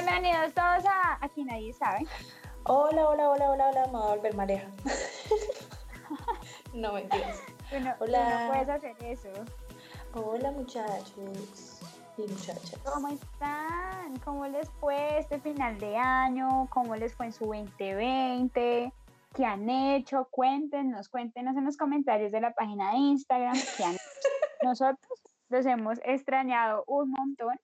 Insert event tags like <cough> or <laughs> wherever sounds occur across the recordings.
Bienvenidos todos a Aquí Nadie Sabe. Hola, hola, hola, hola, hola, me voy a volver mareja. <laughs> no mentiras. Bueno, Hola. no puedes hacer eso. Hola muchachos y muchachas. ¿Cómo están? ¿Cómo les fue este final de año? ¿Cómo les fue en su 2020? ¿Qué han hecho? Cuéntenos, cuéntenos en los comentarios de la página de Instagram. ¿Qué han hecho? Nosotros los hemos extrañado un montón.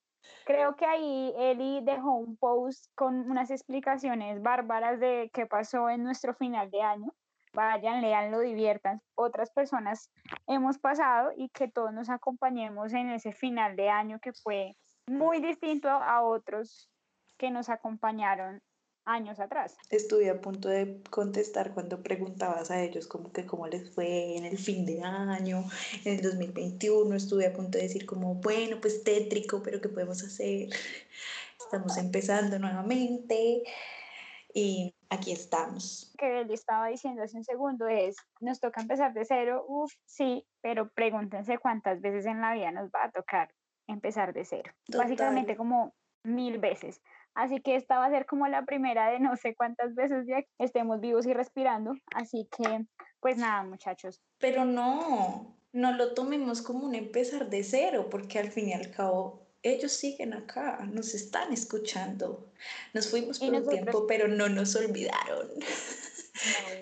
Creo que ahí Eli dejó un post con unas explicaciones bárbaras de qué pasó en nuestro final de año. Vayan, leanlo, diviertan. Otras personas hemos pasado y que todos nos acompañemos en ese final de año que fue muy distinto a otros que nos acompañaron años atrás. Estuve a punto de contestar cuando preguntabas a ellos como que cómo les fue en el fin de año, en el 2021. Estuve a punto de decir como, bueno, pues tétrico, pero ¿qué podemos hacer? Estamos empezando nuevamente y aquí estamos. Que le estaba diciendo hace un segundo es, nos toca empezar de cero, uff, sí, pero pregúntense cuántas veces en la vida nos va a tocar empezar de cero. Total. Básicamente como mil veces. Así que esta va a ser como la primera de no sé cuántas veces ya estemos vivos y respirando. Así que, pues nada, muchachos. Pero no, no lo tomemos como un empezar de cero, porque al fin y al cabo ellos siguen acá, nos están escuchando. Nos fuimos por un tiempo, pero no nos olvidaron.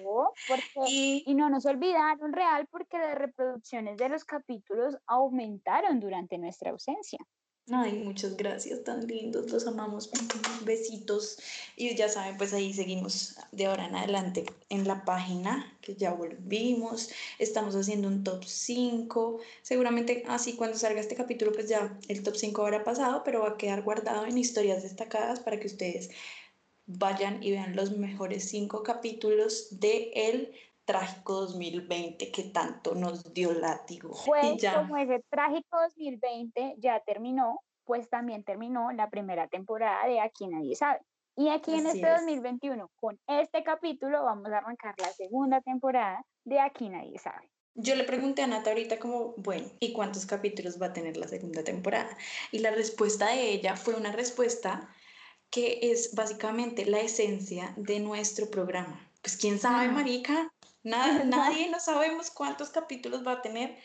No, porque, <laughs> Y y no nos olvidaron real porque las reproducciones de los capítulos aumentaron durante nuestra ausencia. Ay, muchas gracias, tan lindos, los amamos. Besitos. Y ya saben, pues ahí seguimos de ahora en adelante en la página, que ya volvimos. Estamos haciendo un top 5. Seguramente así cuando salga este capítulo, pues ya el top 5 habrá pasado, pero va a quedar guardado en historias destacadas para que ustedes vayan y vean los mejores 5 capítulos de el trágico 2020 que tanto nos dio látigo. Pues ya. como ese trágico 2020 ya terminó, pues también terminó la primera temporada de Aquí Nadie Sabe. Y aquí en Así este es. 2021, con este capítulo, vamos a arrancar la segunda temporada de Aquí Nadie Sabe. Yo le pregunté a Nata ahorita como, bueno, ¿y cuántos capítulos va a tener la segunda temporada? Y la respuesta de ella fue una respuesta que es básicamente la esencia de nuestro programa. Pues quién sabe, Ah. marica, Nada, <laughs> nadie no sabemos cuántos capítulos va a tener,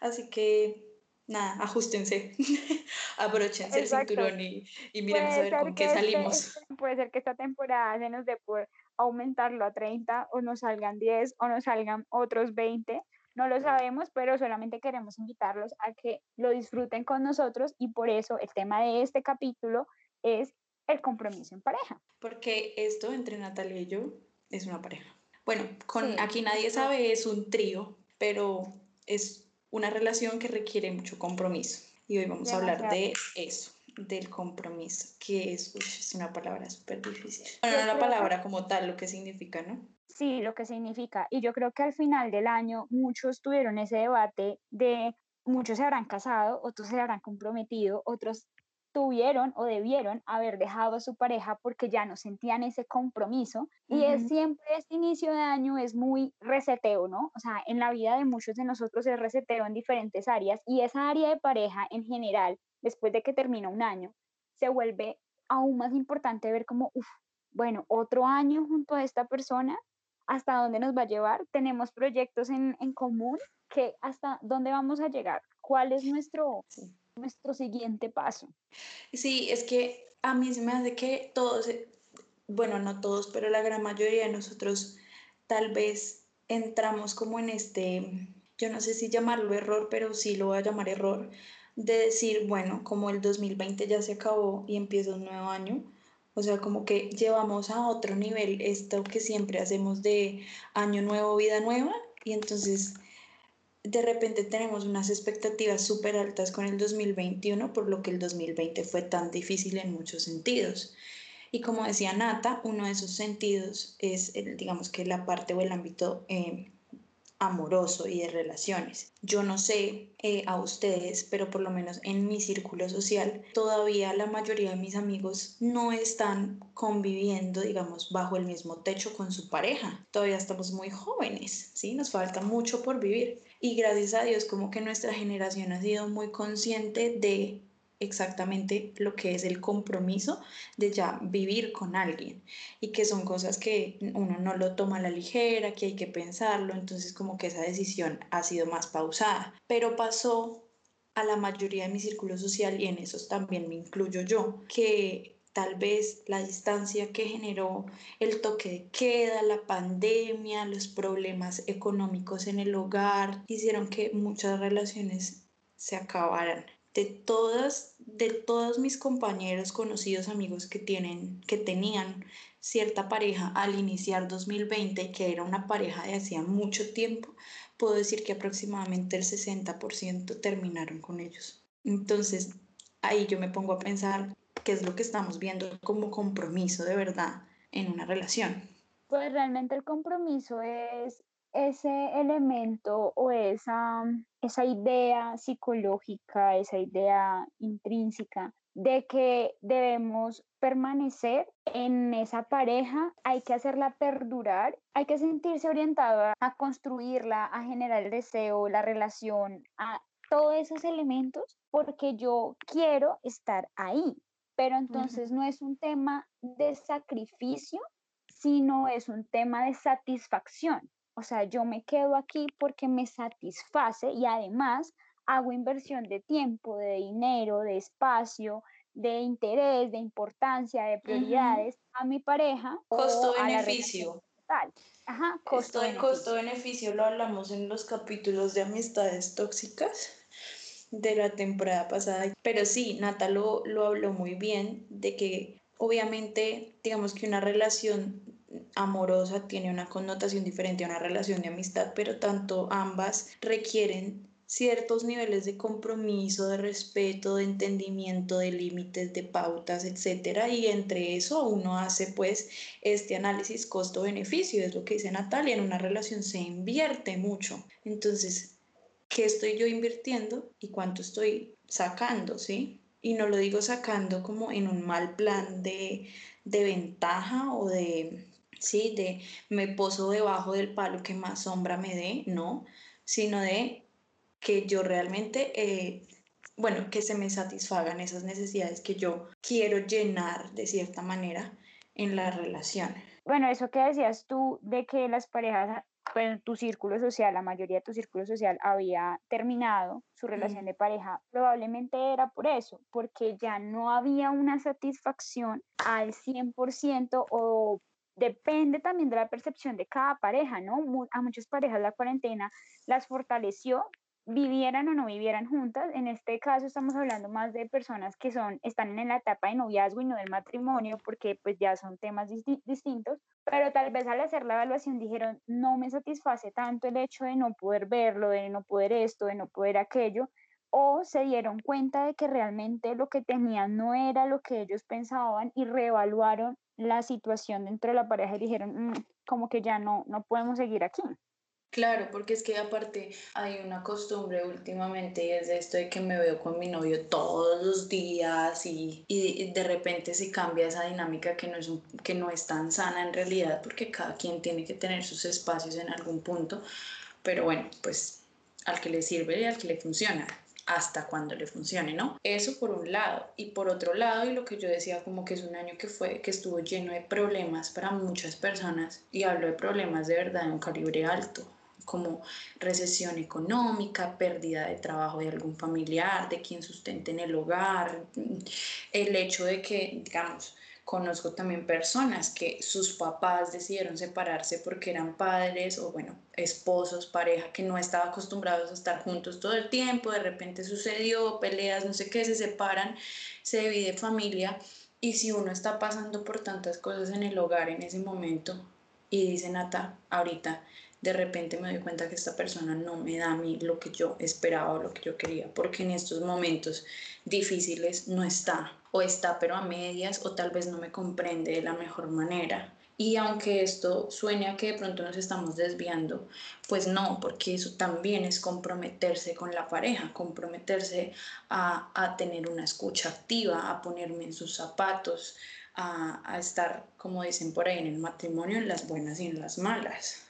así que nada, ajustense, <laughs> abróchense Exacto. el cinturón y, y miremos a ver con qué este- salimos. este- puede ser que esta temporada se nos dé por aumentarlo a 30 o nos salgan 10 o nos salgan otros 20. No lo sabemos, pero solamente queremos invitarlos a que lo disfruten con nosotros y por eso el tema de este capítulo es el compromiso en pareja. Porque esto entre Natalia y yo es una pareja. Bueno, con Sí. aquí nadie sabe es un trío, pero es una relación que requiere mucho compromiso. Y hoy vamos a hablar de eso, del compromiso, que es, uy, es una palabra súper difícil. Bueno, no la palabra como tal, lo que significa, ¿no? Sí, lo que significa. Y yo creo que al final del año muchos tuvieron ese debate de muchos se habrán casado, otros se habrán comprometido, otros tuvieron o debieron haber dejado a su pareja porque ya no sentían ese compromiso. Y es Ujú. siempre este inicio de año es muy reseteo, ¿no? O sea, en la vida de muchos de nosotros es reseteo en diferentes áreas y esa área de pareja en general, después de que termina un año, se vuelve aún más importante ver como, uff, bueno, otro año junto a esta persona hasta dónde nos va a llevar. Tenemos proyectos en, en común que hasta dónde vamos a llegar. ¿Cuál es nuestro, Sí. Nuestro siguiente paso? Sí, es que a mí se me hace que todos, eh, bueno, no todos, pero la gran mayoría de nosotros tal vez entramos como en este, yo no sé si llamarlo error, pero sí lo voy a llamar error, de decir, bueno, como el 2020 ya se acabó y empieza un nuevo año, o sea, como que llevamos a otro nivel esto que siempre hacemos de año nuevo, vida nueva, y entonces de repente tenemos unas expectativas súper altas con el 2021, por lo que el 2020 fue tan difícil en muchos sentidos. Y como decía Nata, uno de esos sentidos es, digamos que la parte o el ámbito eh, amoroso y de relaciones. Yo no sé eh, a ustedes, pero por lo menos en mi círculo social, todavía la mayoría de mis amigos no están conviviendo, digamos, bajo el mismo techo con su pareja. Todavía estamos muy jóvenes, ¿sí? Nos falta mucho por vivir. Y gracias a Dios, como que nuestra generación ha sido muy consciente de exactamente lo que es el compromiso de ya vivir con alguien y que son cosas que uno no lo toma a la ligera, que hay que pensarlo, entonces como que esa decisión ha sido más pausada, pero pasó a la mayoría de mi círculo social y en esos también me incluyo yo, que tal vez la distancia que generó el toque de queda, la pandemia, los problemas económicos en el hogar, hicieron que muchas relaciones se acabaran. De todas, de todos mis compañeros, conocidos, amigos que tienen, que tenían cierta pareja al iniciar 2020, que era una pareja de hacía mucho tiempo, puedo decir que aproximadamente el 60% terminaron con ellos. Entonces, ahí yo me pongo a pensar qué es lo que estamos viendo como compromiso de verdad en una relación. Pues realmente el compromiso es ese elemento o esa, esa idea psicológica, esa idea intrínseca de que debemos permanecer en esa pareja, hay que hacerla perdurar, hay que sentirse orientado a construirla, a generar el deseo, la relación, a todos esos elementos, porque yo quiero estar ahí, pero entonces no es un tema de sacrificio, sino es un tema de satisfacción. O sea, yo me quedo aquí porque me satisface y además hago inversión de tiempo, de dinero, de espacio, de interés, de importancia, de prioridades a mi pareja. Costo-beneficio. Ajá, costo costo-beneficio lo hablamos en los capítulos de amistades tóxicas de la temporada pasada. Pero sí, Nata lo, lo habló muy bien de que obviamente, digamos que una relación amorosa tiene una connotación diferente a una relación de amistad, pero tanto ambas requieren ciertos niveles de compromiso, de respeto, de entendimiento, de límites, de pautas, etcétera, y entre eso uno hace pues este análisis costo-beneficio, es lo que dice Natalia, en una relación se invierte mucho. Entonces, qué estoy yo invirtiendo y cuánto estoy sacando, ¿sí? Y no lo digo sacando como en un mal plan de, ventaja o de, sí, de me poso debajo del palo que más sombra me dé, no, sino de que yo realmente, eh, bueno, que se me satisfagan esas necesidades que yo quiero llenar de cierta manera en la relación. Bueno, eso que decías tú de que las parejas pues, tu círculo social, la mayoría de tu círculo social había terminado su relación de pareja, probablemente era por eso, porque ya no había una satisfacción al 100% o depende también de la percepción de cada pareja, ¿no? A muchas parejas la cuarentena las fortaleció vivieran o no vivieran juntas. En este caso estamos hablando más de personas que son, están en la etapa de noviazgo y no del matrimonio, porque pues ya son temas distintos, pero tal vez al hacer la evaluación dijeron, no me satisface tanto el hecho de no poder verlo, de no poder esto, de no poder aquello, o se dieron cuenta de que realmente lo que tenían no era lo que ellos pensaban y reevaluaron la situación dentro de la pareja y dijeron, mm, como que ya no, no podemos seguir aquí. Claro, porque es que aparte hay una costumbre últimamente y es de esto de que me veo con mi novio todos los días y, y de repente se cambia esa dinámica que no, es que no es tan sana en realidad porque cada quien tiene que tener sus espacios en algún punto, pero bueno, pues al que le sirve y al que le funciona hasta cuando le funcione, ¿no? Eso por un lado. Y por otro lado, y lo que yo decía como que es un año que fue, que estuvo lleno de problemas para muchas personas, y hablo de problemas de verdad de un calibre alto, como recesión económica, pérdida de trabajo de algún familiar, de quien sustente en el hogar, el hecho de que, digamos, conozco también personas que sus papás decidieron separarse porque eran padres o, bueno, esposos, pareja, que no estaban acostumbrados a estar juntos todo el tiempo, de repente sucedió, peleas, no sé qué, se separan, se divide familia. Y si uno está pasando por tantas cosas en el hogar en ese momento y dice Nata, ahorita, de repente me doy cuenta que esta persona no me da a mí lo que yo esperaba o lo que yo quería, porque en estos momentos difíciles no está, o está pero a medias, o tal vez no me comprende de la mejor manera. Y aunque esto suene a que de pronto nos estamos desviando, pues no, porque eso también es comprometerse con la pareja, comprometerse a, a tener una escucha activa, a ponerme en sus zapatos, a, a estar, como dicen por ahí, en el matrimonio, en las buenas y en las malas.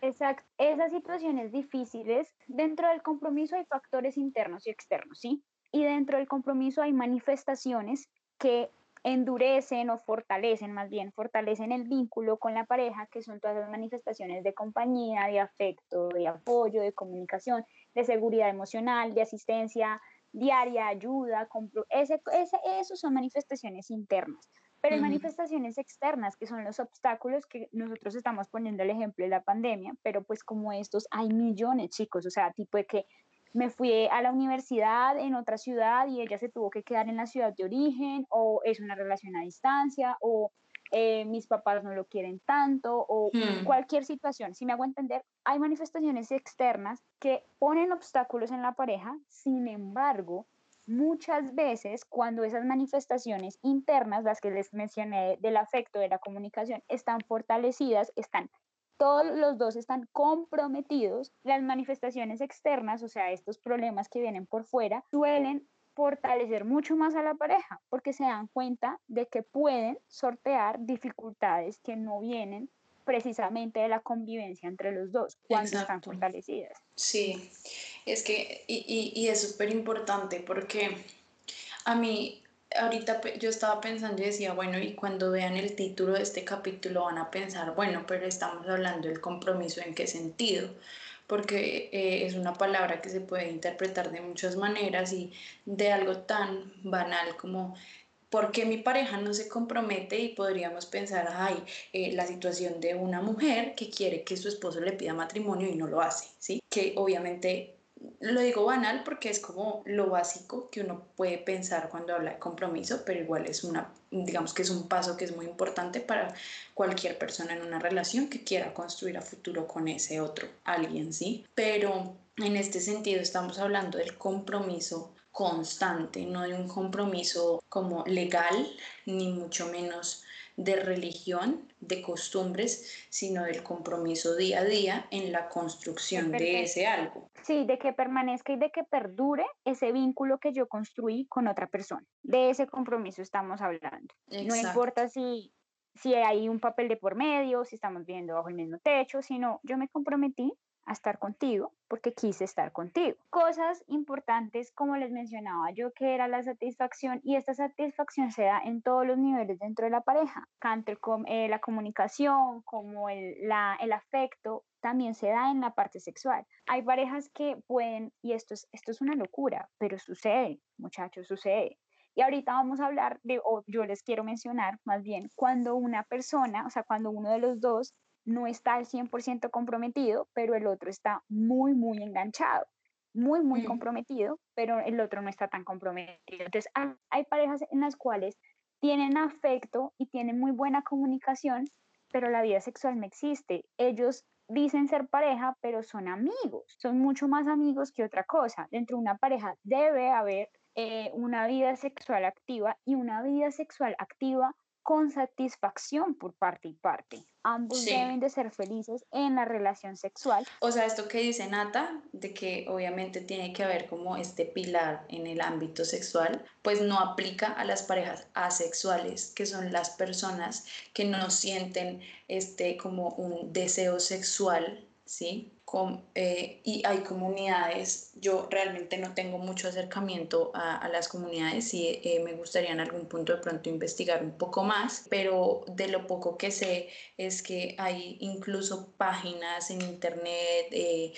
Exacto. Esas situaciones difíciles, dentro del compromiso hay factores internos y externos, ¿sí? Y dentro del compromiso hay manifestaciones que endurecen o fortalecen, más bien fortalecen el vínculo con la pareja, que son todas las manifestaciones de compañía, de afecto, de apoyo, de comunicación, de seguridad emocional, de asistencia diaria, ayuda, ese, ese, esos son manifestaciones internas. Pero hay manifestaciones externas, que son los obstáculos que nosotros estamos poniendo el ejemplo de la pandemia, pero pues como estos hay millones, chicos, o sea, tipo de que me fui a la universidad en otra ciudad y ella se tuvo que quedar en la ciudad de origen, o es una relación a distancia, o eh, mis papás no lo quieren tanto, o hmm. cualquier situación. Si me hago entender, hay manifestaciones externas que ponen obstáculos en la pareja, sin embargo, muchas veces cuando esas manifestaciones internas, las que les mencioné del afecto, de la comunicación, están fortalecidas, están todos los dos están comprometidos, las manifestaciones externas, o sea, estos problemas que vienen por fuera, suelen fortalecer mucho más a la pareja porque se dan cuenta de que pueden sortear dificultades que no vienen precisamente de la convivencia entre los dos cuando están fortalecidas. Sí, es que, y, y, y es súper importante porque a mí ahorita yo estaba pensando y decía, bueno, y cuando vean el título de este capítulo van a pensar, bueno, pero estamos hablando del compromiso en qué sentido, porque eh, es una palabra que se puede interpretar de muchas maneras y de algo tan banal como ¿Por qué mi pareja no se compromete? Y podríamos pensar, ay, eh, la situación de una mujer que quiere que su esposo le pida matrimonio y no lo hace, ¿sí? Que obviamente lo digo banal porque es como lo básico que uno puede pensar cuando habla de compromiso, pero igual es una, digamos que es un paso que es muy importante para cualquier persona en una relación que quiera construir a futuro con ese otro alguien, ¿sí? Pero en este sentido estamos hablando del compromiso constante, no de un compromiso como legal, ni mucho menos de religión, de costumbres, sino del compromiso día a día en la construcción de ese algo. Sí, de que permanezca y de que perdure ese vínculo que yo construí con otra persona. De ese compromiso estamos hablando. No importa si, si hay un papel de por medio, si estamos viendo bajo el mismo techo, sino yo me comprometí a estar contigo porque quise estar contigo. Cosas importantes, como les mencionaba yo, que era la satisfacción y esta satisfacción se da en todos los niveles dentro de la pareja, tanto eh, la comunicación como el, la, el afecto, también se da en la parte sexual. Hay parejas que pueden, y esto es, esto es una locura, pero sucede, muchachos, sucede. Y ahorita vamos a hablar de, o yo les quiero mencionar más bien, cuando una persona, o sea, cuando uno de los dos no está al 100% comprometido, pero el otro está muy, muy enganchado, muy, muy mm. comprometido, pero el otro no está tan comprometido. Entonces, hay parejas en las cuales tienen afecto y tienen muy buena comunicación, pero la vida sexual no existe. Ellos dicen ser pareja, pero son amigos, son mucho más amigos que otra cosa. Dentro de una pareja debe haber eh, una vida sexual activa y una vida sexual activa con satisfacción por parte y parte. Ambos deben de ser felices en la relación sexual. O sea, esto que dice Nata, de que obviamente tiene que haber como este pilar en el ámbito sexual, pues no aplica a las parejas asexuales, que son las personas que no sienten este como un deseo sexual, ¿sí? Eh, y hay comunidades, yo realmente no tengo mucho acercamiento a, las comunidades y eh, me gustaría en algún punto de pronto investigar un poco más, pero de lo poco que sé es que hay incluso páginas en internet, eh,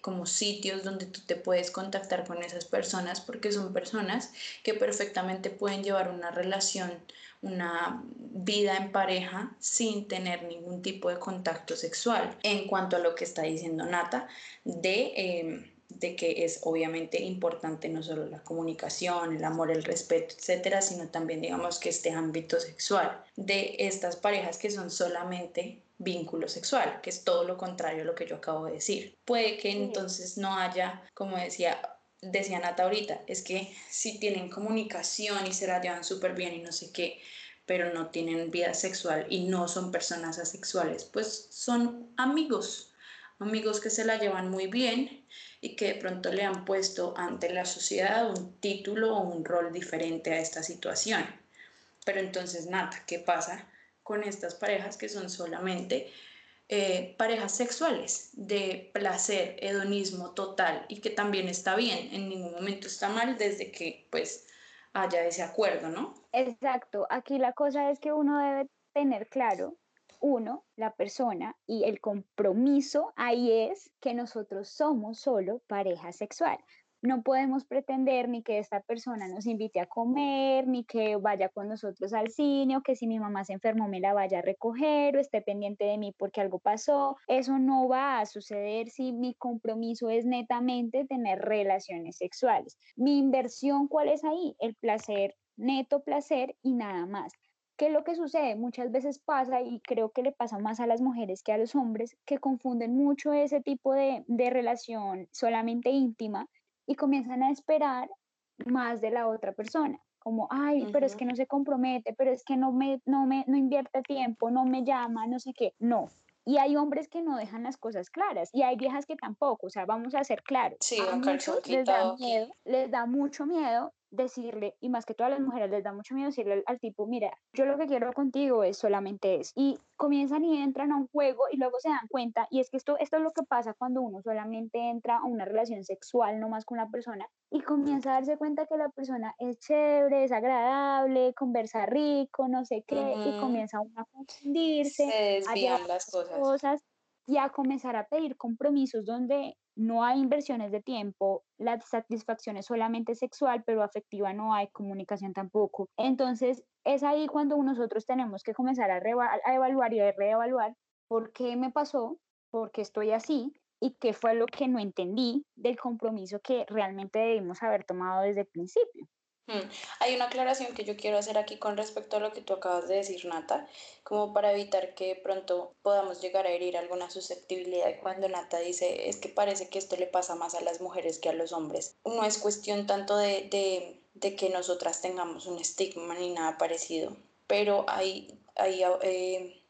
como sitios donde tú te puedes contactar con esas personas porque son personas que perfectamente pueden llevar una relación una vida en pareja sin tener ningún tipo de contacto sexual. En cuanto a lo que está diciendo Nata, de, em, de que es obviamente importante no solo la comunicación, el amor, el respeto, etcétera, sino también digamos que este ámbito sexual de estas parejas que son solamente vínculo sexual, que es todo lo contrario a lo que yo acabo de decir. Puede que entonces no haya, como decía, decía Nata ahorita, es que si tienen comunicación y se la llevan súper bien y no sé qué, pero no tienen vida sexual y no son personas asexuales, pues son amigos, amigos que se la llevan muy bien y que de pronto le han puesto ante la sociedad un título o un rol diferente a esta situación. Pero entonces, Nata, ¿qué pasa con estas parejas que son solamente eh, parejas sexuales de placer, hedonismo total y que también está bien, en ningún momento está mal desde que pues haya ese acuerdo, ¿no? Exacto, aquí la cosa es que uno debe tener claro, uno, la persona y el compromiso ahí es que nosotros somos solo pareja sexual no podemos pretender ni que esta persona nos invite a comer, ni que vaya con nosotros al cine, o que si mi mamá se enfermó me la vaya a recoger, o esté pendiente de mí porque algo pasó. Eso no va a suceder si mi compromiso es netamente tener relaciones sexuales. Mi inversión, ¿cuál es ahí? El placer, neto placer y nada más. ¿Qué es lo que sucede? Muchas veces pasa, y creo que le pasa más a las mujeres que a los hombres, que confunden mucho ese tipo de, de relación solamente íntima y comienzan a esperar más de la otra persona, como, ay, pero es que no se compromete, pero es que no me, no me, no invierte tiempo, no me llama, no sé qué, no. Y hay hombres que no dejan las cosas claras y hay viejas que tampoco, o sea, vamos a ser claros. Sí, a muchos les da miedo, les da mucho miedo decirle, y más que todas las mujeres les da mucho miedo decirle al, tipo, mira, yo lo que quiero contigo es solamente eso. Y comienzan y entran a un juego y luego se dan cuenta, y es que esto, esto es lo que pasa cuando uno solamente entra a una relación sexual, no más con una persona, y comienza a darse cuenta que la persona es chévere, es agradable, conversa rico, no sé qué, y comienza uno a confundirse, a las cosas. cosas y a comenzar a pedir compromisos donde no hay inversiones de tiempo, la satisfacción es solamente sexual, pero afectiva no hay, comunicación tampoco. Entonces, es ahí cuando nosotros tenemos que comenzar a, a evaluar y a reevaluar por qué me pasó, por qué estoy así y qué fue lo que no entendí del compromiso que realmente debimos haber tomado desde el principio. Mm, hay una aclaración que yo quiero hacer aquí con respecto a lo que tú acabas de decir, Nata, como para evitar que pronto podamos llegar a herir alguna susceptibilidad. Cuando Nata dice, es que parece que esto le pasa más a las mujeres que a los hombres. No es cuestión tanto de, que nosotras tengamos un estigma ni nada parecido, pero hay, hay, eh,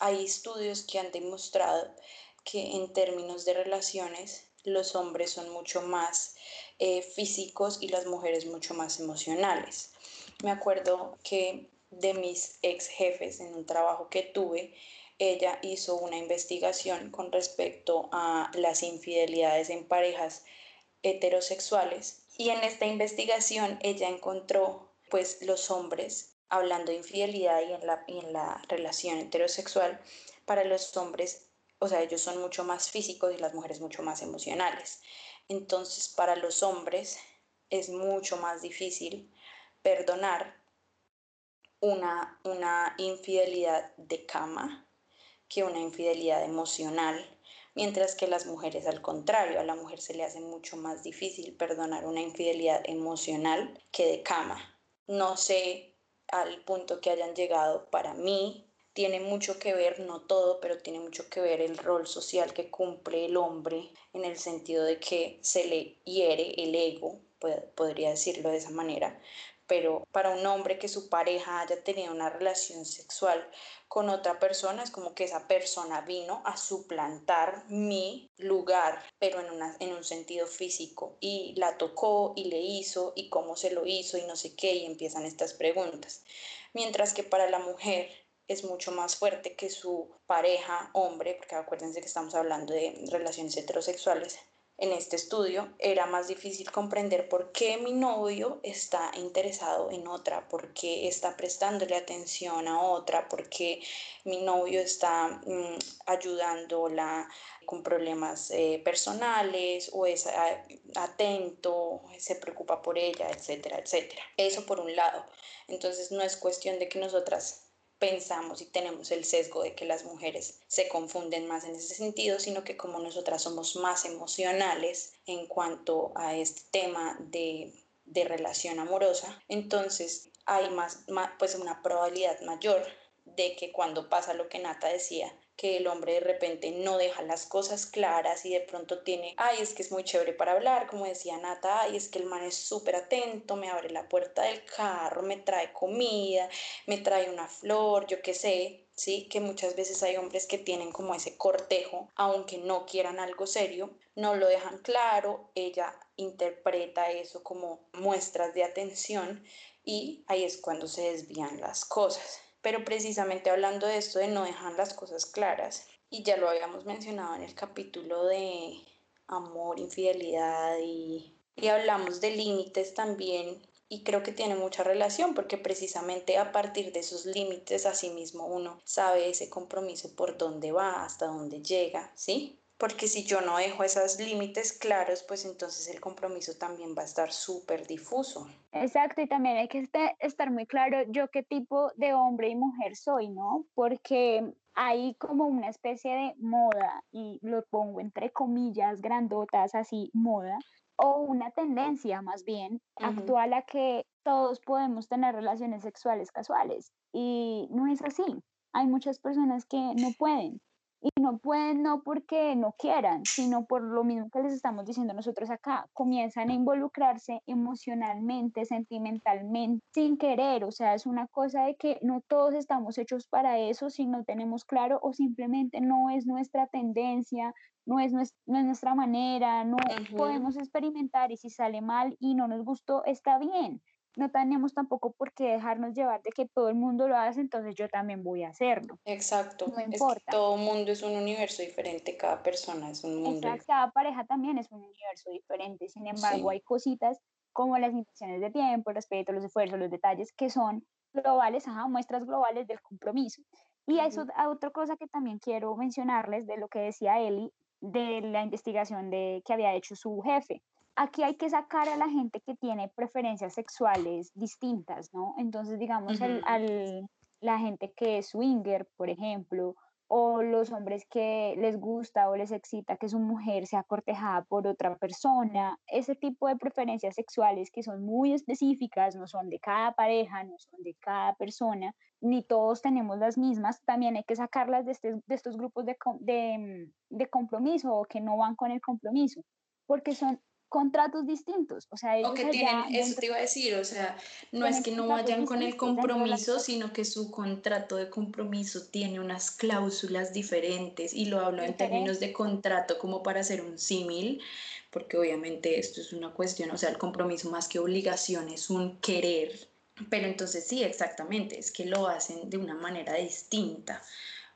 hay estudios que han demostrado que en términos de relaciones los hombres son mucho más eh, físicos y las mujeres mucho más emocionales. Me acuerdo que de mis ex jefes en un trabajo que tuve, ella hizo una investigación con respecto a las infidelidades en parejas heterosexuales y en esta investigación ella encontró pues los hombres hablando de infidelidad y en la, en la relación heterosexual para los hombres o sea, ellos son mucho más físicos y las mujeres mucho más emocionales. Entonces, para los hombres es mucho más difícil perdonar una, una infidelidad de cama que una infidelidad emocional, mientras que las mujeres al contrario, a la mujer se le hace mucho más difícil perdonar una infidelidad emocional que de cama. No sé al punto que hayan llegado para mí, tiene mucho que ver, no todo, pero tiene mucho que ver el rol social que cumple el hombre en el sentido de que se le hiere el ego, podría decirlo de esa manera, pero para un hombre que su pareja haya tenido una relación sexual con otra persona es como que esa persona vino a suplantar mi lugar, pero en, una, en un sentido físico y la tocó y le hizo y cómo se lo hizo y no sé qué y empiezan estas preguntas. Mientras que para la mujer es mucho más fuerte que su pareja hombre, porque acuérdense que estamos hablando de relaciones heterosexuales. En este estudio era más difícil comprender por qué mi novio está interesado en otra, por qué está prestándole atención a otra, por qué mi novio está mm, ayudándola con problemas eh, personales o es ah, atento, se preocupa por ella, etcétera, etcétera. Eso por un lado. Entonces no es cuestión de que nosotras pensamos y tenemos el sesgo de que las mujeres se confunden más en ese sentido, sino que como nosotras somos más emocionales en cuanto a este tema de, de relación amorosa, entonces hay más, más, pues una probabilidad mayor de que cuando pasa lo que Nata decía, que el hombre de repente no deja las cosas claras y de pronto tiene, ay, es que es muy chévere para hablar, como decía Nata, ay, es que el man es súper atento, me abre la puerta del carro, me trae comida, me trae una flor, yo qué sé, ¿sí? Que muchas veces hay hombres que tienen como ese cortejo, aunque no quieran algo serio, no lo dejan claro, ella interpreta eso como muestras de atención y ahí es cuando se desvían las cosas. Pero precisamente hablando de esto de no dejar las cosas claras, y ya lo habíamos mencionado en el capítulo de amor, infidelidad y, y hablamos de límites también y creo que tiene mucha relación porque precisamente a partir de esos límites así mismo uno sabe ese compromiso por dónde va, hasta dónde llega, ¿sí? Porque si yo no dejo esos límites claros, pues entonces el compromiso también va a estar súper difuso. Exacto, y también hay que estar muy claro yo qué tipo de hombre y mujer soy, ¿no? Porque hay como una especie de moda, y lo pongo entre comillas grandotas, así, moda, o una tendencia más bien actual a que todos podemos tener relaciones sexuales casuales y no es así. Hay muchas personas que no pueden y no pueden no porque no quieran, sino por lo mismo que les estamos diciendo nosotros acá, comienzan a involucrarse emocionalmente, sentimentalmente, sin querer, o sea, es una cosa de que no todos estamos hechos para eso si no tenemos claro o simplemente no es nuestra tendencia, no es, nuestra manera, no podemos experimentar y si sale mal y no nos gustó, está bien no tenemos tampoco por qué dejarnos llevar de que todo el mundo lo hace, entonces yo también voy a hacerlo. Exacto. No importa. todo mundo es un universo diferente, cada persona es un mundo. Exacto, cada pareja también es un universo diferente. Sin embargo, hay cositas como las intenciones de tiempo, el respeto, los esfuerzos, los detalles que son globales, ajá, muestras globales del compromiso. Y eso, otra cosa que también quiero mencionarles de lo que decía Eli, de la investigación de, que había hecho su jefe aquí hay que sacar a la gente que tiene preferencias sexuales distintas, ¿no? Entonces, digamos, la gente que es swinger, por ejemplo, o los hombres que les gusta o les excita que su mujer sea cortejada por otra persona, ese tipo de preferencias sexuales que son muy específicas, no son de cada pareja, no son de cada persona, ni todos tenemos las mismas, también hay que sacarlas de, este, de estos grupos de, de, de compromiso o que no van con el compromiso, porque son contratos distintos. O sea, o que tienen, eso te iba a decir, o sea, no es que no vayan con el compromiso, sino que su contrato de compromiso tiene unas cláusulas diferentes y lo hablo en términos de contrato como para hacer un símil, porque obviamente esto es una cuestión, o sea, el compromiso más que obligación es un querer, pero entonces sí, exactamente, es que lo hacen de una manera distinta.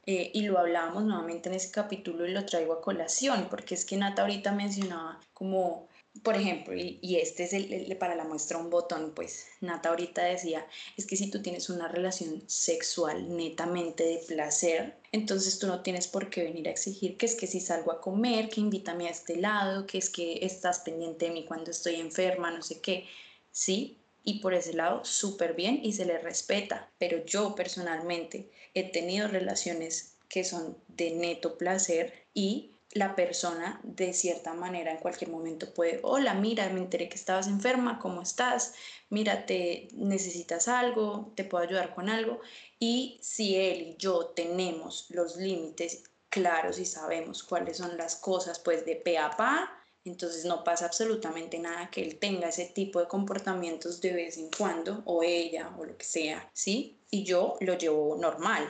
Eh, y lo hablábamos nuevamente en ese capítulo y lo traigo a colación, porque es que Nata ahorita mencionaba como por ejemplo, y, este es el, para la muestra un botón, pues Nata ahorita decía, es que si tú tienes una relación sexual netamente de placer, entonces tú no tienes por qué venir a exigir que es que si salgo a comer, que invítame a este lado, que es que estás pendiente de mí cuando estoy enferma, no sé qué, ¿sí? Y por ese lado, súper bien y se le respeta, pero yo personalmente he tenido relaciones que son de neto placer y la persona de cierta manera en cualquier momento puede, hola, mira, me enteré que estabas enferma, ¿cómo estás? Mira, te necesitas algo, te puedo ayudar con algo. Y si él y yo tenemos los límites claros y sabemos cuáles son las cosas, pues de pe a pa, entonces no pasa absolutamente nada que él tenga ese tipo de comportamientos de vez en cuando, o ella, o lo que sea, ¿sí? Y yo lo llevo normal,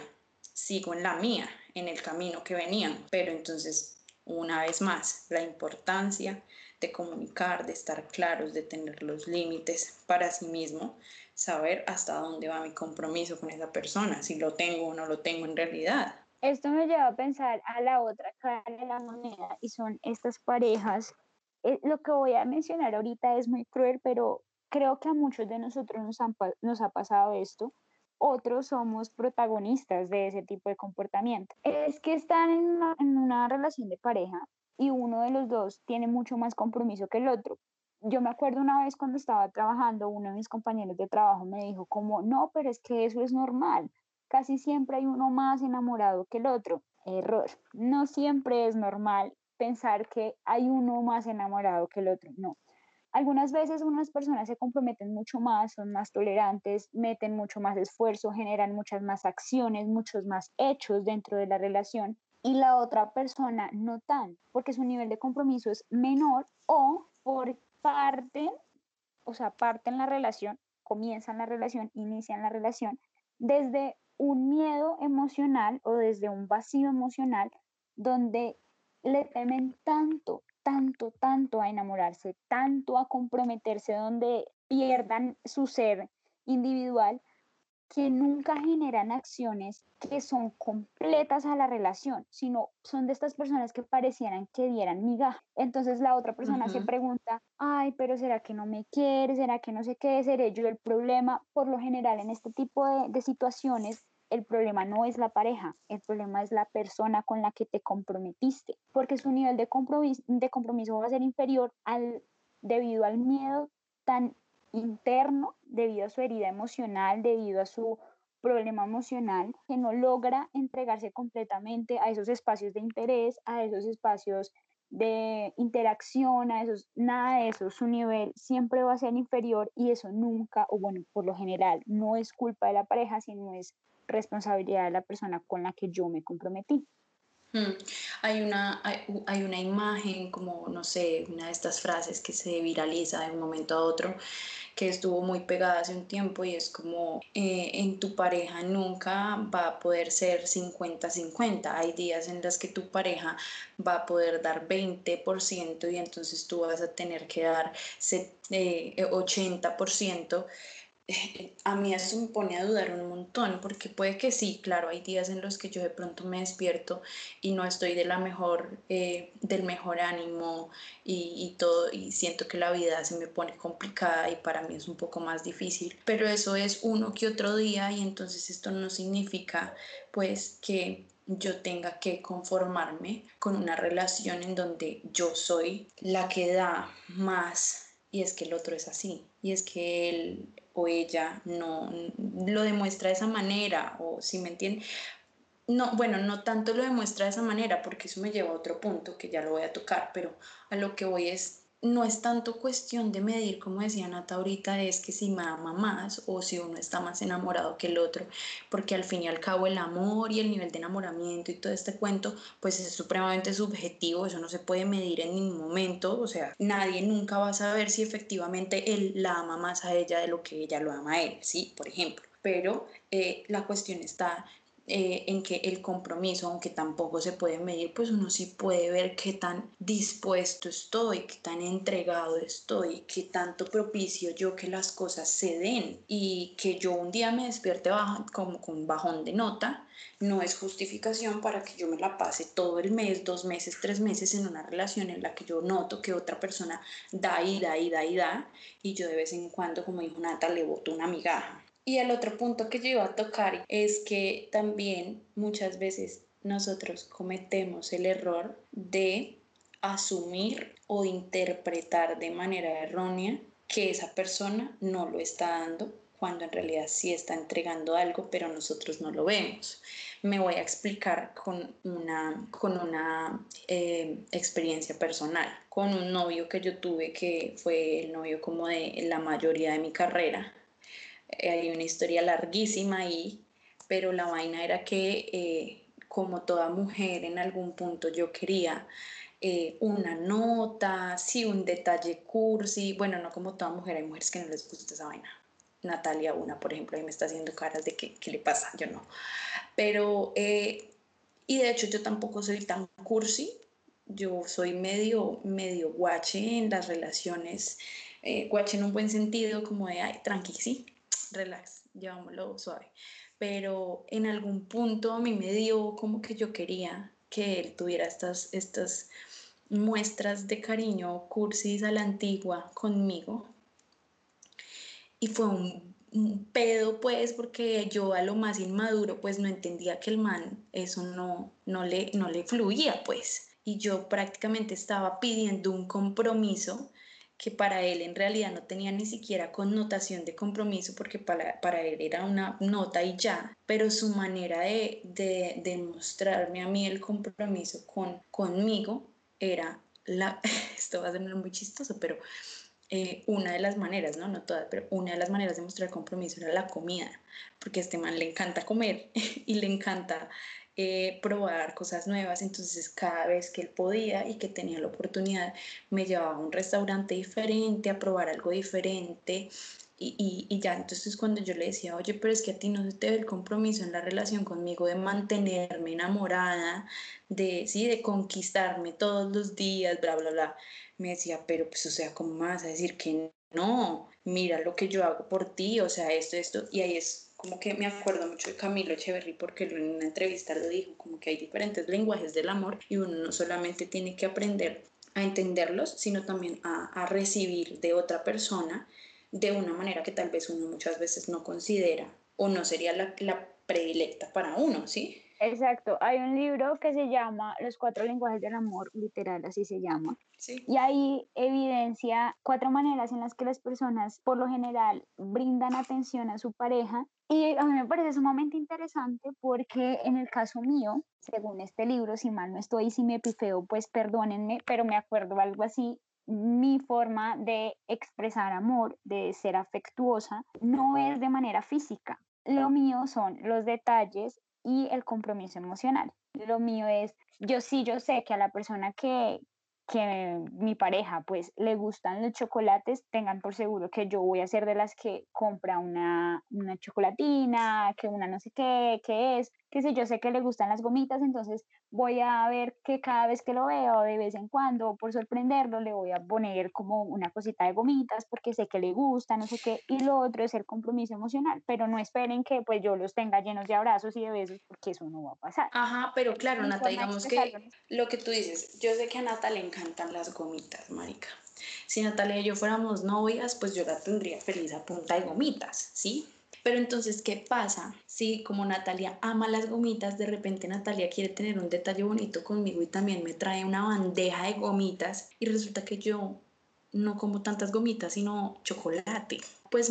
sigo en la mía, en el camino que venían, pero entonces una vez más, la importancia de comunicar, de estar claros, de tener los límites para sí mismo, saber hasta dónde va mi compromiso con esa persona, si lo tengo o no lo tengo en realidad. Esto me lleva a pensar a la otra cara de la moneda y son estas parejas. Eh, lo que voy a mencionar ahorita es muy cruel, pero creo que a muchos de nosotros nos, nos ha pasado esto otros somos protagonistas de ese tipo de comportamiento. Es que están en una, relación de pareja y uno de los dos tiene mucho más compromiso que el otro. Yo me acuerdo una vez cuando estaba trabajando, uno de mis compañeros de trabajo me dijo como, no, pero es que eso es normal. Casi siempre hay uno más enamorado que el otro. Error. No siempre es normal pensar que hay uno más enamorado que el otro. No. Algunas veces unas personas se comprometen mucho más, son más tolerantes, meten mucho más esfuerzo, generan muchas más acciones, muchos más hechos dentro de la relación y la otra persona no tan, porque su nivel de compromiso es menor o por parte, o sea, parten la relación, comienzan la relación, inician la relación desde un miedo emocional o desde un vacío emocional donde le temen tanto tanto, tanto a enamorarse, tanto a comprometerse donde pierdan su ser individual que nunca generan acciones que son completas a la relación, sino son de estas personas que parecieran que dieran migaja. Entonces la otra persona se pregunta, ay, pero ¿será que no me quiere? ¿Será que no sé qué? ¿Seré yo el problema? Por lo general en este tipo de, de situaciones el problema no es la pareja, el problema es la persona con la que te comprometiste, porque su nivel de compromiso, de compromiso va a ser inferior al, debido al miedo tan interno, debido a su herida emocional, debido a su problema emocional, que no logra entregarse completamente a esos espacios de interés, a esos espacios de interacción, a esos, nada de eso, su nivel siempre va a ser inferior y eso nunca, o bueno, por lo general, no es culpa de la pareja, sino es responsabilidad de la persona con la que yo me comprometí. Hmm. Hay, una, hay, una imagen, como no sé, una de estas frases que se viraliza de un momento a otro, que estuvo muy pegada hace un tiempo y es como eh, en tu pareja nunca va a poder ser 50-50. Hay días en los que tu pareja va a poder dar 20% y entonces tú vas a tener que dar 80%. A mí eso me pone a dudar un montón, porque puede que sí, claro, hay días en los que yo de pronto me despierto y no estoy de la mejor, eh, del mejor ánimo y, y, todo, y siento que la vida se me pone complicada y para mí es un poco más difícil, pero eso es uno que otro día y entonces esto no significa pues que yo tenga que conformarme con una relación en donde yo soy la que da más y es que el otro es así, y es que él o ella no lo demuestra de esa manera, o si me entienden. No, bueno, no tanto lo demuestra de esa manera, porque eso me lleva a otro punto que ya lo voy a tocar, pero a lo que voy es no es tanto cuestión de medir, como decía Nata ahorita, es que si me ama más o si uno está más enamorado que el otro, porque al fin y al cabo el amor y el nivel de enamoramiento y todo este cuento, pues es supremamente subjetivo, eso no se puede medir en ningún momento, o sea, nadie nunca va a saber si efectivamente él la ama más a ella de lo que ella lo ama a él, ¿sí? Por ejemplo. Pero eh, la cuestión está eh, en que el compromiso, aunque tampoco se puede medir, pues uno sí puede ver qué tan dispuesto estoy, qué tan entregado estoy, qué tanto propicio yo que las cosas se den y que yo un día me despierte como con bajón de nota, no es justificación para que yo me la pase todo el mes, dos meses, tres meses en una relación en la que yo noto que otra persona da y da y da y da y yo de vez en cuando, como dijo Nata, le boto una migaja. Y el otro punto que yo iba a tocar es que también muchas veces nosotros cometemos el error de asumir o interpretar de manera errónea que esa persona no lo está dando cuando en realidad sí está entregando algo, pero nosotros no lo vemos. Me voy a explicar con una, con una eh, experiencia personal, con un novio que yo tuve que fue el novio como de la mayoría de mi carrera hay una historia larguísima ahí, pero la vaina era que eh, como toda mujer en algún punto yo quería eh, una nota, sí, un detalle cursi, bueno, no como toda mujer, hay mujeres que no les gusta esa vaina. Natalia, una, por ejemplo, ahí me está haciendo caras de que, qué le pasa, yo no. Pero, eh, y de hecho yo tampoco soy tan cursi, yo soy medio, medio guache en las relaciones, guache en un buen sentido, como de, ay, tranqui, sí, relax, llevámoslo suave. Pero en algún punto a mí me dio como que yo quería que él tuviera estas, estas muestras de cariño cursis a la antigua conmigo. Y fue un, pedo, pues, porque yo a lo más inmaduro, pues no entendía que el man eso no, no, le, no le fluía, pues. Y yo prácticamente estaba pidiendo un compromiso que para él en realidad no tenía ni siquiera connotación de compromiso porque para, para él era una nota y ya, pero su manera de, de, de mostrarme a mí el compromiso con, conmigo era la, <laughs> esto va a ser muy chistoso, pero eh, una de las maneras, ¿no? No todas, pero una de las maneras de mostrar compromiso era la comida, porque a este man le encanta comer <laughs> y le encanta eh, probar cosas nuevas, entonces cada vez que él podía y que tenía la oportunidad me llevaba a un restaurante diferente, a probar algo diferente y, y, ya, entonces cuando yo le decía, oye, pero es que a ti no se te ve el compromiso en la relación conmigo de mantenerme enamorada, de, sí, de conquistarme todos los días, bla, bla, bla, me decía, pero pues, o sea, ¿cómo vas a decir que no? Mira lo que yo hago por ti, o sea, esto, esto, y ahí es como que me acuerdo mucho de Camilo Echeverry porque en una entrevista lo dijo, como que hay diferentes lenguajes del amor y uno no solamente tiene que aprender a entenderlos, sino también a, a recibir de otra persona de una manera que tal vez uno muchas veces no considera o no sería la, la predilecta para uno, ¿sí? Exacto, hay un libro que se llama Los cuatro lenguajes del amor, literal, así se llama. Y ahí evidencia cuatro maneras en las que las personas por lo general brindan atención a su pareja. Y a mí me parece sumamente interesante porque en el caso mío, según este libro, si mal no estoy, si me pifeo, pues perdónenme, pero me acuerdo algo así, mi forma de expresar amor, de ser afectuosa, no es de manera física. Lo mío son los detalles y el compromiso emocional. Lo mío es, yo sí, yo sé que a la persona que, que mi pareja pues le gustan los chocolates, tengan por seguro que yo voy a ser de las que compra una, una chocolatina, que una no sé qué, que es, que si yo sé que le gustan las gomitas, entonces voy a ver que cada vez que lo veo, de vez en cuando, por sorprenderlo, le voy a poner como una cosita de gomitas porque sé que le gusta, no sé qué. Y lo otro es el compromiso emocional, pero no esperen que pues yo los tenga llenos de abrazos y de besos porque eso no va a pasar. Ajá, pero claro, Nata, digamos que lo que tú dices, yo sé que a Nata le encantan las gomitas, marica. Si Natalia y yo fuéramos novias, pues yo la tendría feliz a punta de gomitas, ¿sí? Pero entonces, ¿qué pasa si como Natalia ama las gomitas, de repente Natalia quiere tener un detalle bonito conmigo y también me trae una bandeja de gomitas y resulta que yo no como tantas gomitas, sino chocolate. Pues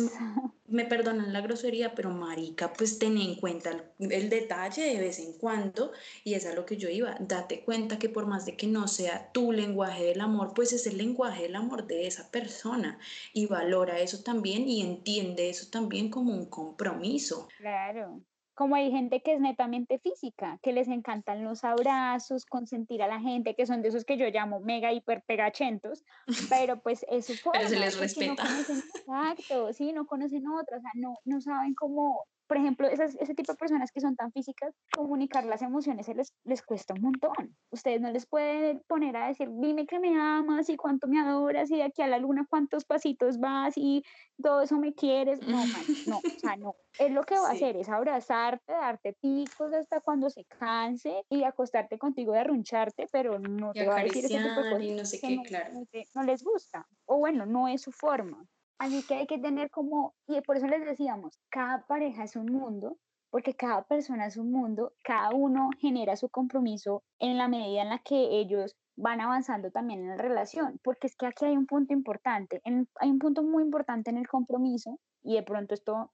me perdonan la grosería, pero marica, pues ten en cuenta el, detalle de vez en cuando y es a lo que yo iba. Date cuenta que por más de que no sea tu lenguaje del amor, pues es el lenguaje del amor de esa persona y valora eso también y entiende eso también como un compromiso. Claro como hay gente que es netamente física, que les encantan los abrazos, consentir a la gente, que son de esos que yo llamo mega hiper pegachentos, <laughs> pero pues eso Pero se les respeta. exacto, sí, no conocen otras, o sea, no, no saben cómo, por ejemplo, esas, ese tipo de personas que son tan físicas, comunicar las emociones se les, les cuesta un montón. Ustedes no les pueden poner a decir, dime que me amas y cuánto me adoras y de aquí a la luna cuántos pasitos vas y todo eso me quieres. No, man, <laughs> no, o sea, no. Es lo que va a hacer, es abrazarte, darte picos hasta cuando se canse y acostarte contigo y arruncharte, pero no te va a decir ese tipo de cosas y no sé qué, no, claro. no les gusta. O bueno, no es su forma. Así que hay que tener como, y por eso les decíamos, cada pareja es un mundo, porque cada persona es un mundo, cada uno genera su compromiso en la medida en la que ellos van avanzando también en la relación, porque es que aquí hay un punto importante, hay un punto muy importante en el compromiso y de pronto esto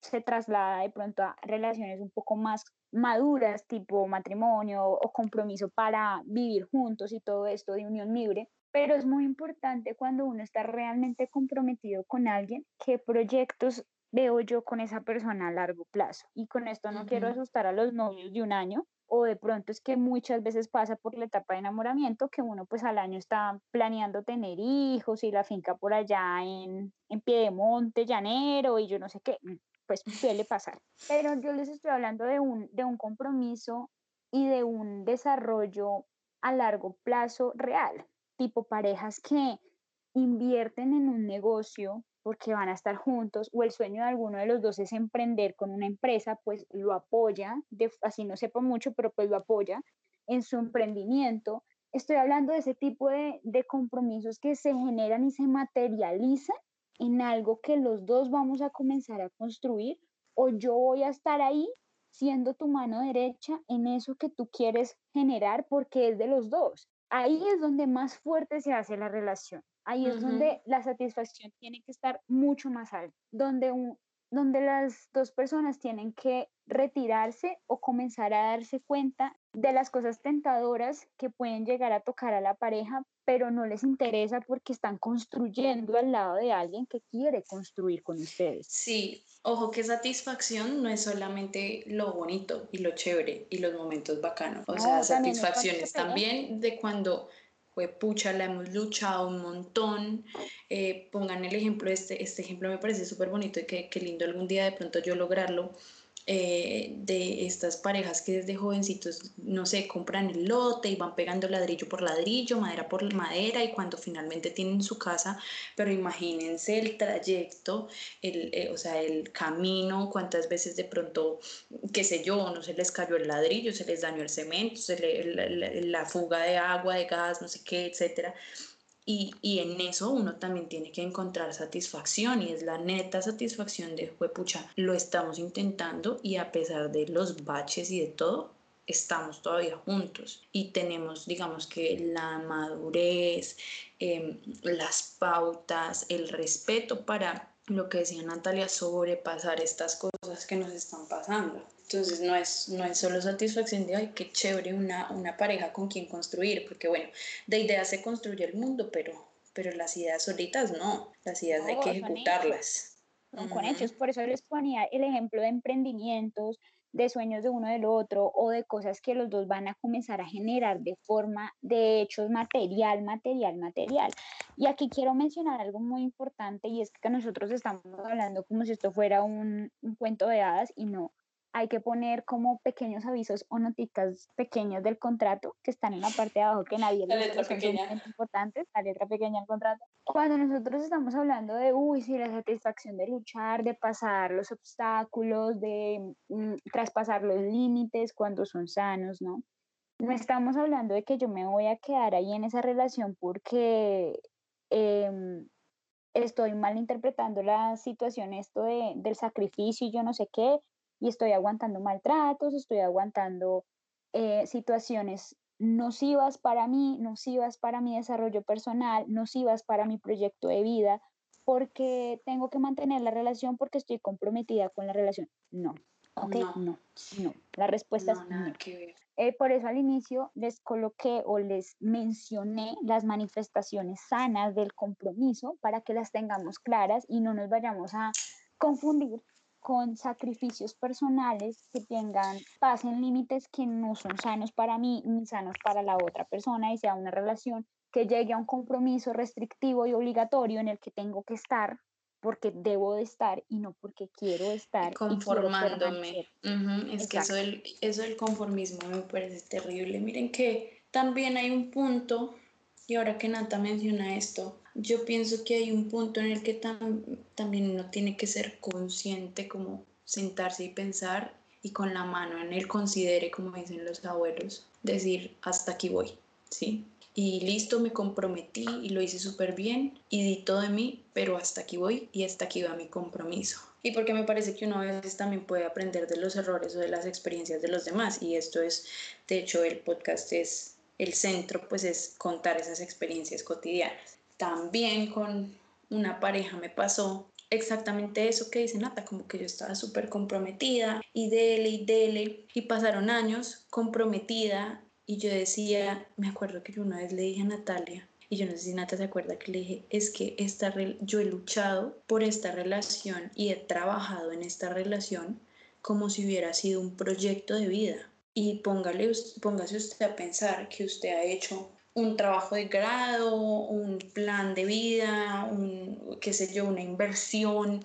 se traslada de pronto a relaciones un poco más maduras, tipo matrimonio o compromiso para vivir juntos y todo esto de unión libre, pero es muy importante cuando uno está realmente comprometido con alguien, qué proyectos veo yo con esa persona a largo plazo. Y con esto no quiero asustar a los novios de un año, o de pronto es que muchas veces pasa por la etapa de enamoramiento que uno pues al año está planeando tener hijos y la finca por allá en, en Piedemonte, Llanero y yo no sé qué, mm, pues suele pasar. Pero yo les estoy hablando de un, de un compromiso y de un desarrollo a largo plazo real tipo parejas que invierten en un negocio porque van a estar juntos o el sueño de alguno de los dos es emprender con una empresa, pues lo apoya, de, así no sepa mucho, pero pues lo apoya en su emprendimiento. Estoy hablando de ese tipo de, de compromisos que se generan y se materializan en algo que los dos vamos a comenzar a construir o yo voy a estar ahí siendo tu mano derecha en eso que tú quieres generar porque es de los dos ahí es donde más fuerte se hace la relación. Ahí es donde la satisfacción tiene que estar mucho más alta, donde, donde las dos personas tienen que retirarse o comenzar a darse cuenta de las cosas tentadoras que pueden llegar a tocar a la pareja, pero no les interesa porque están construyendo al lado de alguien que quiere construir con ustedes. Sí, Ojo que satisfacción no es solamente lo bonito y lo chévere y los momentos bacanos. O sea, satisfacción es también de cuando pucha, la hemos luchado un montón. Eh, pongan el ejemplo, este, este ejemplo me parece súper bonito y que lindo algún día de pronto yo lograrlo eh, de estas parejas que desde jovencitos, no sé, compran el lote y van pegando ladrillo por ladrillo, madera por madera y cuando finalmente tienen su casa, pero imagínense el trayecto, el, eh, o sea, el camino, cuántas veces de pronto, qué sé yo, no se les cayó el ladrillo, se les dañó el cemento, se le, la, fuga de agua, de gas, no sé qué, etcétera. Y, en eso uno también tiene que encontrar satisfacción y es la neta satisfacción de, pucha, lo estamos intentando y a pesar de los baches y de todo, estamos todavía juntos y tenemos, digamos que la madurez, em, las pautas, el respeto para lo que decía Natalia, sobrepasar estas cosas que nos están pasando. Entonces no es, no es solo satisfacción de, ay, qué chévere una, una pareja con quien construir, porque bueno, de ideas se construye el mundo, pero, pero las ideas solitas no, las ideas hay que ejecutarlas. con hechos, por eso les ponía el ejemplo de emprendimientos, de sueños de uno del otro o de cosas que los dos van a comenzar a generar de forma de hechos material, material, material. Y aquí quiero mencionar algo muy importante y es que nosotros estamos hablando como si esto fuera un, un cuento de hadas y no hay que poner como pequeños avisos o notitas pequeñas del contrato que están en la parte de abajo que nadie la letra pequeña importantes, la letra pequeña del contrato. Cuando nosotros estamos hablando de, uy, sí, la satisfacción de luchar, de pasar los obstáculos, de mm, traspasar los límites cuando son sanos, ¿no? No estamos hablando de que yo me voy a quedar ahí en esa relación porque em, estoy mal interpretando la situación, esto de, del sacrificio y yo no sé qué, y estoy aguantando maltratos, estoy aguantando eh, situaciones nocivas para mí, nocivas para mi desarrollo personal, nocivas para mi proyecto de vida, porque tengo que mantener la relación porque estoy comprometida con la relación. No, ok, no, no. La respuesta es no. Eh, por eso al inicio les coloqué o les mencioné las manifestaciones sanas del compromiso para que las tengamos claras y no nos vayamos a confundir con sacrificios personales que tengan, pasen límites que no son sanos para mí ni sanos para la otra persona y sea una relación que llegue a un compromiso restrictivo y obligatorio en el que tengo que estar porque debo de estar y no porque quiero estar. Conformándome. Es que eso del, eso del conformismo me parece terrible. Miren que también hay un punto, y ahora que Nata menciona esto, yo pienso que hay un punto en el que también uno tiene que ser consciente, como sentarse y pensar y con la mano en el considere, como dicen los abuelos, decir, hasta aquí voy, ¿sí? Y listo, me comprometí y lo hice súper bien y di todo de mí, pero hasta aquí voy y hasta aquí va mi compromiso. Y porque me parece que uno a veces también puede aprender de los errores o de las experiencias de los demás. Y esto es, de hecho, el podcast es el centro, pues es contar esas experiencias cotidianas también con una pareja me pasó exactamente eso que dice Nata, como que yo estaba súper comprometida y dele y dele y pasaron años comprometida y yo decía, me acuerdo que yo una vez le dije a Natalia, y yo no sé si Nata se acuerda que le dije, es que esta yo he luchado por esta relación y he trabajado en esta relación como si hubiera sido un proyecto de vida. Y póngale, póngase usted a pensar que usted ha hecho un trabajo de grado, un plan de vida, un, qué sé yo, una inversión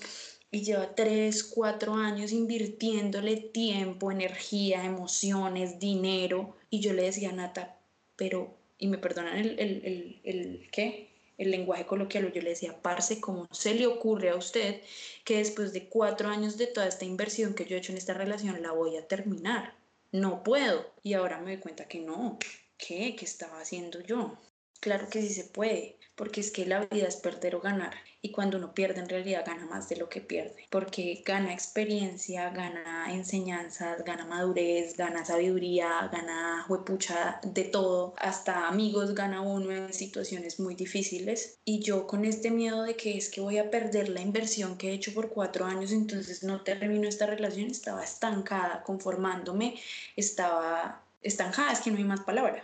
y lleva tres, cuatro años invirtiéndole tiempo, energía, emociones, dinero. Y yo le decía a Nata, pero, y me perdonan el, el, el, el ¿qué? El lenguaje coloquial, yo le decía, parce, ¿cómo se le ocurre a usted que después de cuatro años de toda esta inversión que yo he hecho en esta relación la voy a terminar? No puedo. Y ahora me doy cuenta que no, ¿qué? ¿Qué estaba haciendo yo? Claro que sí se puede, porque es que la vida es perder o ganar. Y cuando uno pierde, en realidad gana más de lo que pierde, porque gana experiencia, gana enseñanzas, gana madurez, gana sabiduría, gana huepucha de todo, hasta amigos gana uno en situaciones muy difíciles. Y yo con este miedo de que es que voy a perder la inversión que he hecho por cuatro años, entonces no termino esta relación, estaba estancada, conformándome, estaba estancada, es que no hay más palabra.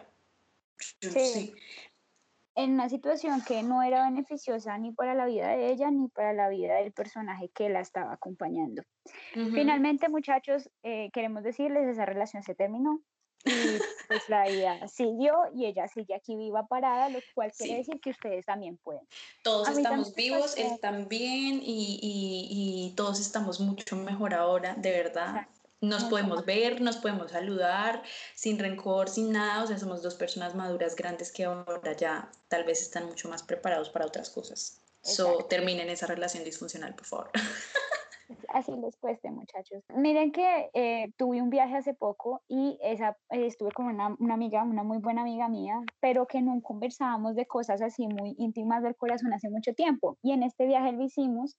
sí. En una situación que no era beneficiosa ni para la vida de ella ni para la vida del personaje que la estaba acompañando. Finalmente, muchachos, eh, queremos decirles, esa relación se terminó y <laughs> pues la vida siguió y ella sigue aquí viva parada, lo cual quiere decir que ustedes también pueden. Todos estamos vivos, están bien y, y, y, todos estamos mucho mejor ahora, de verdad nos podemos ver, nos podemos saludar sin rencor, sin nada, o sea, somos dos personas maduras, grandes que ahora ya tal vez están mucho más preparados para otras cosas. So, terminen esa relación disfuncional, por favor. <laughs> Así les cueste, muchachos. Miren que eh, tuve un viaje hace poco y esa, eh, estuve con una, una, amiga, una muy buena amiga mía, pero que no conversábamos de cosas así muy íntimas del corazón hace mucho tiempo. Y en este viaje lo hicimos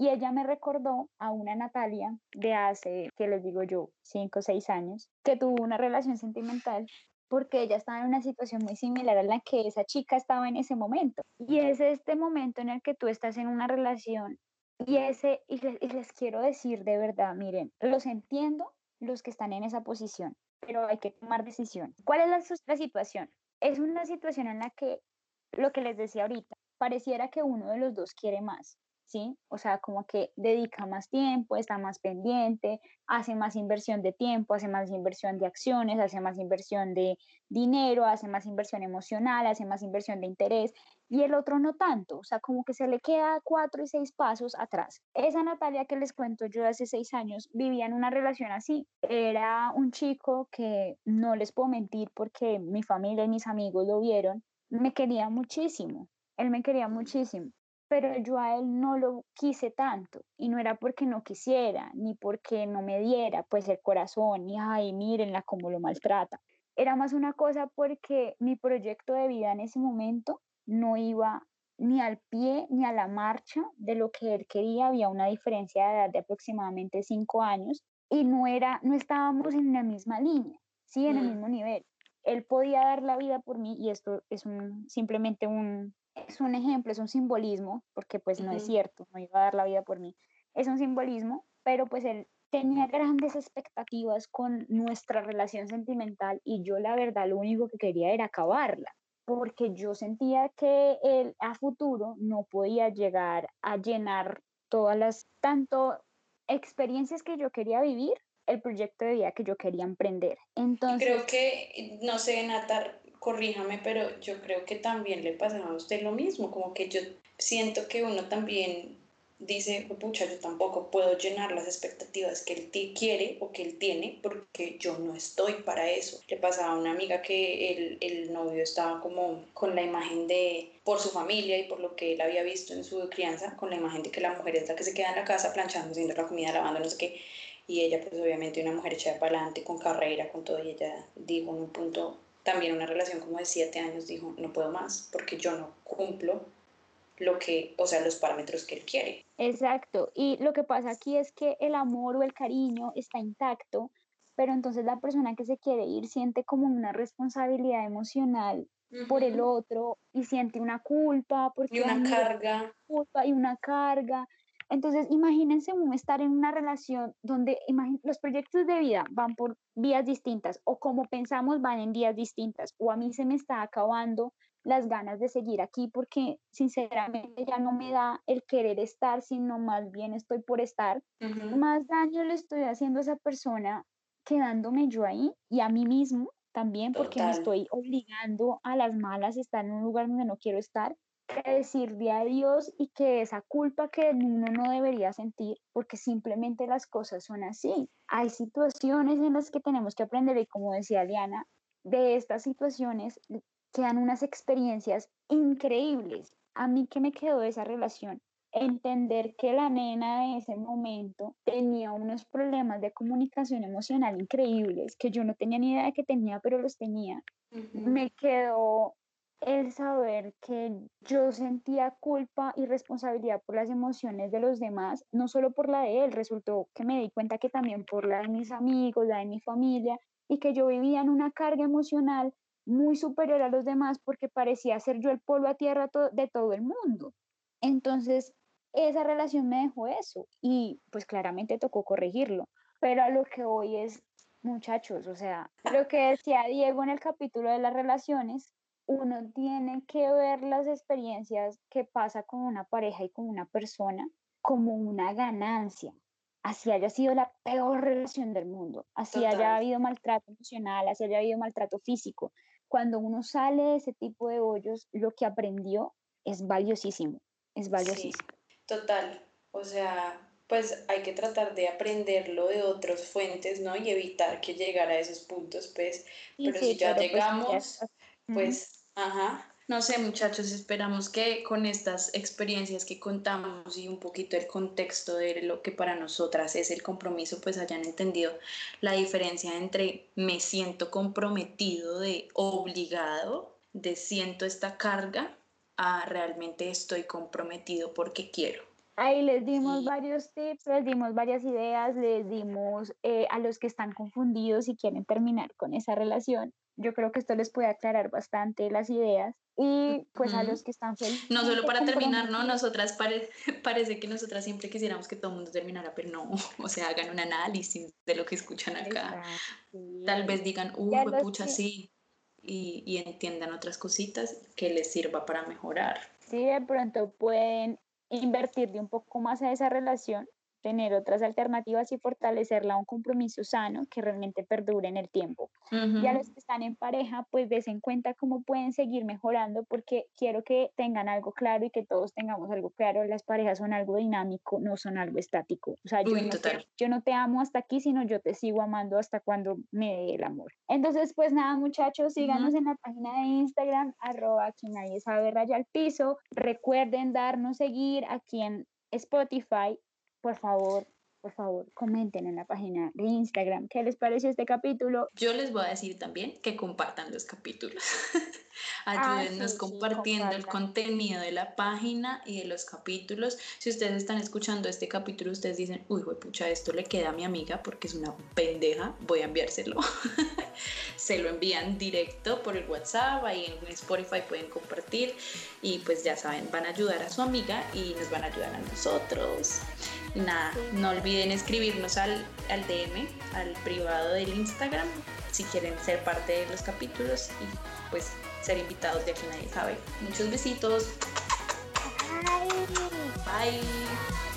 y ella me recordó a una Natalia de hace, que les digo yo, cinco o seis años, que tuvo una relación sentimental porque ella estaba en una situación muy similar a la que esa chica estaba en ese momento. Y es este momento en el que tú estás en una relación y, ese, y les, quiero decir de verdad, miren, los entiendo los que están en esa posición, pero hay que tomar decisión. ¿Cuál es la, la situación? Es una situación en la que, lo que les decía ahorita, pareciera que uno de los dos quiere más. ¿Sí? O sea, como que dedica más tiempo, está más pendiente, hace más inversión de tiempo, hace más inversión de acciones, hace más inversión de dinero, hace más inversión emocional, hace más inversión de interés, y el otro no tanto, o sea, como que se le queda cuatro y seis pasos atrás. Esa Natalia que les cuento yo hace seis años vivía en una relación así. Era un chico que no les puedo mentir porque mi familia y mis amigos lo vieron, me quería muchísimo, él me quería muchísimo pero yo a él no lo quise tanto y no era porque no quisiera, ni porque no me diera pues el corazón, ni ay, mírenla cómo lo maltrata. Era más una cosa porque mi proyecto de vida en ese momento no iba ni al pie ni a la marcha de lo que él quería, había una diferencia de edad de aproximadamente cinco años y no era, no estábamos en la misma línea, sí, en el mm. mismo nivel. Él podía dar la vida por mí y esto es un, simplemente un, es un ejemplo, es un simbolismo, porque pues no es cierto, no iba a dar la vida por mí, es un simbolismo, pero pues él tenía grandes expectativas con nuestra relación sentimental y yo la verdad lo único que quería era acabarla, porque yo sentía que él a futuro no podía llegar a llenar todas las, tanto experiencias que yo quería vivir, el proyecto de vida que yo quería emprender. Entonces, creo que, no sé, Natar, corríjame, pero yo creo que también le pasaba a usted lo mismo, como que yo siento que uno también dice, pucha, yo tampoco puedo llenar las expectativas que él quiere o que él tiene porque yo no estoy para eso. Le pasaba a una amiga que el, el, novio estaba como con la imagen de, por su familia y por lo que él había visto en su crianza, con la imagen de que la mujer es la que se queda en la casa planchando, haciendo la comida, lavando, no sé qué. Y ella, pues obviamente una mujer echada para adelante, con carrera, con todo, y ella dijo en un punto, también una relación como de siete años dijo, no puedo más porque yo no cumplo lo que, o sea, los parámetros que él quiere. Exacto. Y lo que pasa aquí es que el amor o el cariño está intacto, pero entonces la persona que se quiere ir siente como una responsabilidad emocional por el otro y siente una culpa porque y una carga culpa y una carga entonces, imagínense estar en una relación donde los proyectos de vida van por vías distintas o como pensamos van en vías distintas o a mí se me está acabando las ganas de seguir aquí porque sinceramente ya no me da el querer estar, sino más bien estoy por estar. Más daño le estoy haciendo a esa persona quedándome yo ahí y a mí mismo también porque me estoy obligando a las malas a estar en un lugar donde no quiero estar que decirle a Dios y que esa culpa que uno no debería sentir porque simplemente las cosas son así. Hay situaciones en las que tenemos que aprender y como decía Liana, de estas situaciones quedan unas experiencias increíbles. A mí que me quedó de esa relación, entender que la nena de ese momento tenía unos problemas de comunicación emocional increíbles que yo no tenía ni idea de que tenía, pero los tenía. Me quedó el saber que yo sentía culpa y responsabilidad por las emociones de los demás, no solo por la de él, resultó que me di cuenta que también por la de mis amigos, la de mi familia, y que yo vivía en una carga emocional muy superior a los demás porque parecía ser yo el polvo a tierra de todo el mundo. Entonces, esa relación me dejó eso y pues claramente tocó corregirlo. Pero a lo que hoy es, muchachos, o sea, lo que decía Diego en el capítulo de las relaciones, uno tiene que ver las experiencias que pasa con una pareja y con una persona como una ganancia. Así haya sido la peor relación del mundo, así haya habido maltrato emocional, así haya habido maltrato físico. Cuando uno sale de ese tipo de hoyos, lo que aprendió es valiosísimo, es valiosísimo. total, o sea, pues hay que tratar de aprenderlo de otras fuentes, ¿no? Y evitar que llegara a esos puntos, pues, pero si ya pues, llegamos, pues, ajá. No sé, muchachos, esperamos que con estas experiencias que contamos y un poquito el contexto de lo que para nosotras es el compromiso, pues hayan entendido la diferencia entre me siento comprometido de obligado, de siento esta carga, a realmente estoy comprometido porque quiero. Ahí les dimos varios tips, les dimos varias ideas, les dimos eh, a los que están confundidos y quieren terminar con esa relación. Yo creo que esto les puede aclarar bastante las ideas y pues a los que están felices. No solo para terminar, ¿no? Nosotras <laughs> parece que nosotras siempre quisiéramos que todo el mundo terminara, pero no, <laughs> o sea, hagan un análisis de lo que escuchan acá. Tal vez digan, uh, pucha, sí, y, y entiendan otras cositas que les sirva para mejorar. Sí, de pronto pueden invertirle un poco más a esa relación, tener otras alternativas y fortalecerla a un compromiso sano que realmente perdure en el tiempo. Y a los que están en pareja, pues des en cuenta cómo pueden seguir mejorando porque quiero que tengan algo claro y que todos tengamos algo claro. Las parejas son algo dinámico, no son algo estático. O sea, yo, no te, yo no te amo hasta aquí, sino yo te sigo amando hasta cuando me dé el amor. Entonces, pues nada, muchachos, síganos en la página de Instagram, arroba aquí nadie sabe raya al piso. Recuerden darnos seguir aquí en Spotify por favor, por favor, comenten en la página de Instagram qué les pareció este capítulo. Yo les voy a decir también que compartan los capítulos. <laughs> Ah, Ayúdennos compartiendo el contenido de la página y de los capítulos. Si ustedes están escuchando este capítulo, ustedes dicen, uy, pucha, esto le queda a mi amiga porque es una pendeja, voy a enviárselo. <laughs> Se lo envían directo por el WhatsApp, ahí en Spotify pueden compartir y pues ya saben, van a ayudar a su amiga y nos van a ayudar a nosotros. Nada, no olviden escribirnos al, al DM, al privado del Instagram, si quieren ser parte de los capítulos y pues ser invitados de aquí nadie sabe. Muchos besitos. Bye. Bye.